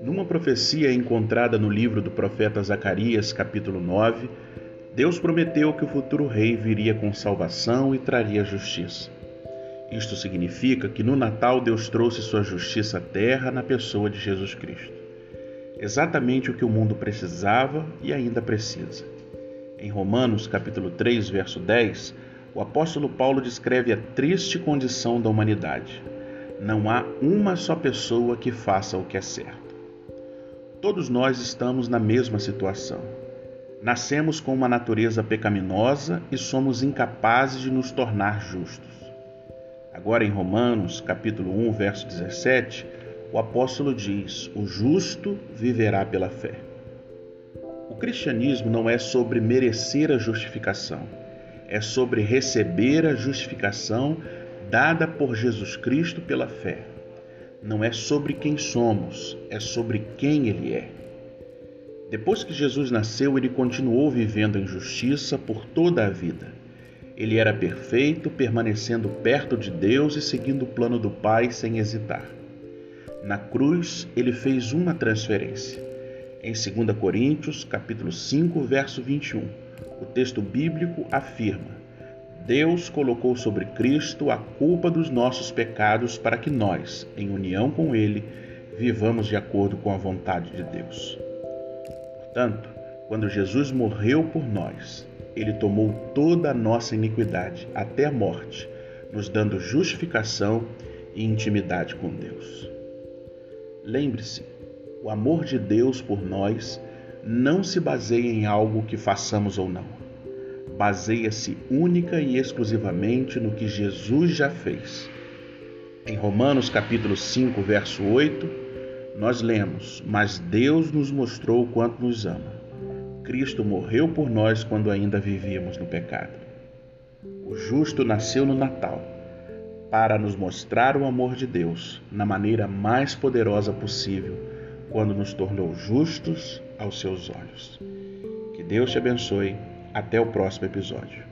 Numa profecia encontrada no livro do profeta Zacarias, capítulo 9, Deus prometeu que o futuro rei viria com salvação e traria justiça. Isto significa que no Natal Deus trouxe sua justiça à terra na pessoa de Jesus Cristo. Exatamente o que o mundo precisava e ainda precisa. Em Romanos, capítulo 3, verso 10, o apóstolo Paulo descreve a triste condição da humanidade. Não há uma só pessoa que faça o que é certo. Todos nós estamos na mesma situação. Nascemos com uma natureza pecaminosa e somos incapazes de nos tornar justos. Agora em Romanos, capítulo 1, verso 17, o apóstolo diz: "O justo viverá pela fé". O cristianismo não é sobre merecer a justificação, é sobre receber a justificação dada por Jesus Cristo pela fé. Não é sobre quem somos, é sobre quem ele é. Depois que Jesus nasceu, ele continuou vivendo em justiça por toda a vida. Ele era perfeito, permanecendo perto de Deus e seguindo o plano do Pai sem hesitar. Na cruz, ele fez uma transferência. Em 2 Coríntios, capítulo 5, verso 21, o texto bíblico afirma: Deus colocou sobre Cristo a culpa dos nossos pecados para que nós, em união com ele, vivamos de acordo com a vontade de Deus. Portanto, quando Jesus morreu por nós, ele tomou toda a nossa iniquidade até a morte, nos dando justificação e intimidade com Deus. Lembre-se, o amor de Deus por nós não se baseia em algo que façamos ou não. Baseia-se única e exclusivamente no que Jesus já fez. Em Romanos capítulo 5, verso 8, nós lemos: "Mas Deus nos mostrou o quanto nos ama Cristo morreu por nós quando ainda vivíamos no pecado. O justo nasceu no Natal para nos mostrar o amor de Deus na maneira mais poderosa possível, quando nos tornou justos aos seus olhos. Que Deus te abençoe. Até o próximo episódio.